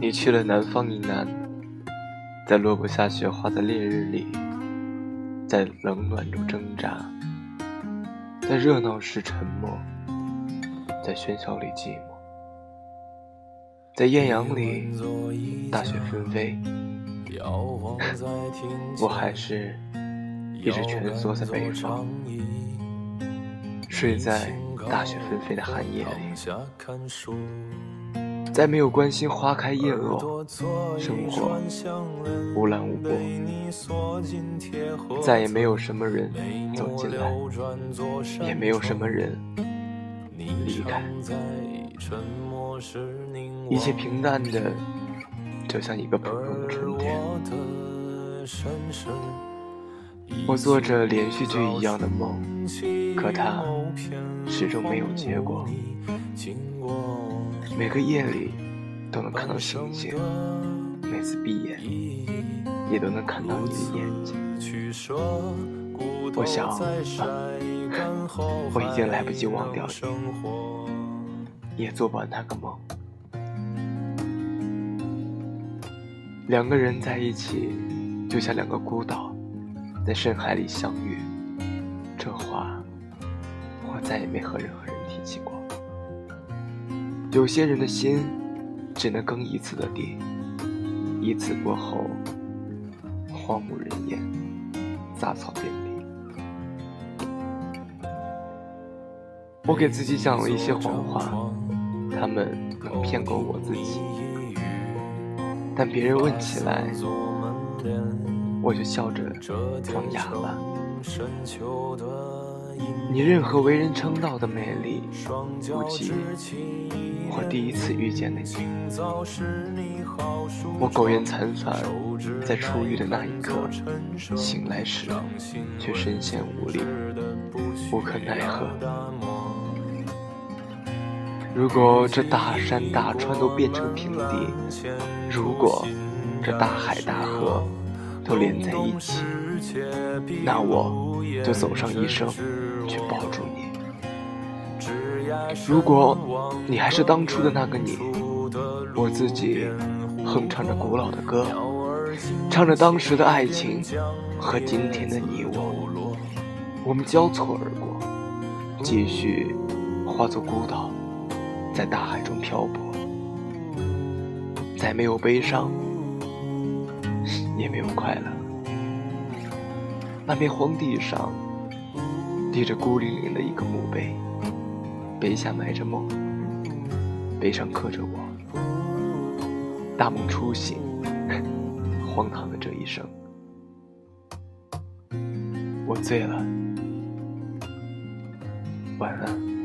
你去了南方以南，在落不下雪花的烈日里，在冷暖中挣扎，在热闹时沉默，在喧嚣里寂寞，在艳阳里大雪纷飞，我还是一直蜷缩在北方，睡在大雪纷飞的寒夜里。再没有关心花开叶落，生活无澜无波，再也没有什么人走进来，也没有什么人离开，一切平淡的，就像一个普通的春天。我做着连续剧一样的梦，可它始终没有结果。每个夜里都能看到星星，每次闭眼也都能看到你的眼睛。我想，我已经来不及忘掉你，也做不完那个梦。两个人在一起，就像两个孤岛，在深海里相遇。这话，我再也没和任何人提起过。有些人的心，只能耕一次的地，一次过后，荒无人烟，杂草遍地。我给自己讲了一些谎话，他们能骗过我自己，但别人问起来，我就笑着装哑了。你任何为人称道的美丽，不及我第一次遇见的你。我苟延残喘，在出狱的那一刻，醒来时却身陷无力，无可奈何。如果这大山大川都变成平地，如果这大海大河都连在一起，那我就走上一生。去抱住你。如果你还是当初的那个你，我自己哼唱着古老的歌，唱着当时的爱情和今天的你我，我们交错而过，继续化作孤岛，在大海中漂泊，再没有悲伤，也没有快乐。那片荒地上。立着孤零零的一个墓碑，碑下埋着梦，碑上刻着我。大梦初醒，荒唐的这一生，我醉了，晚安。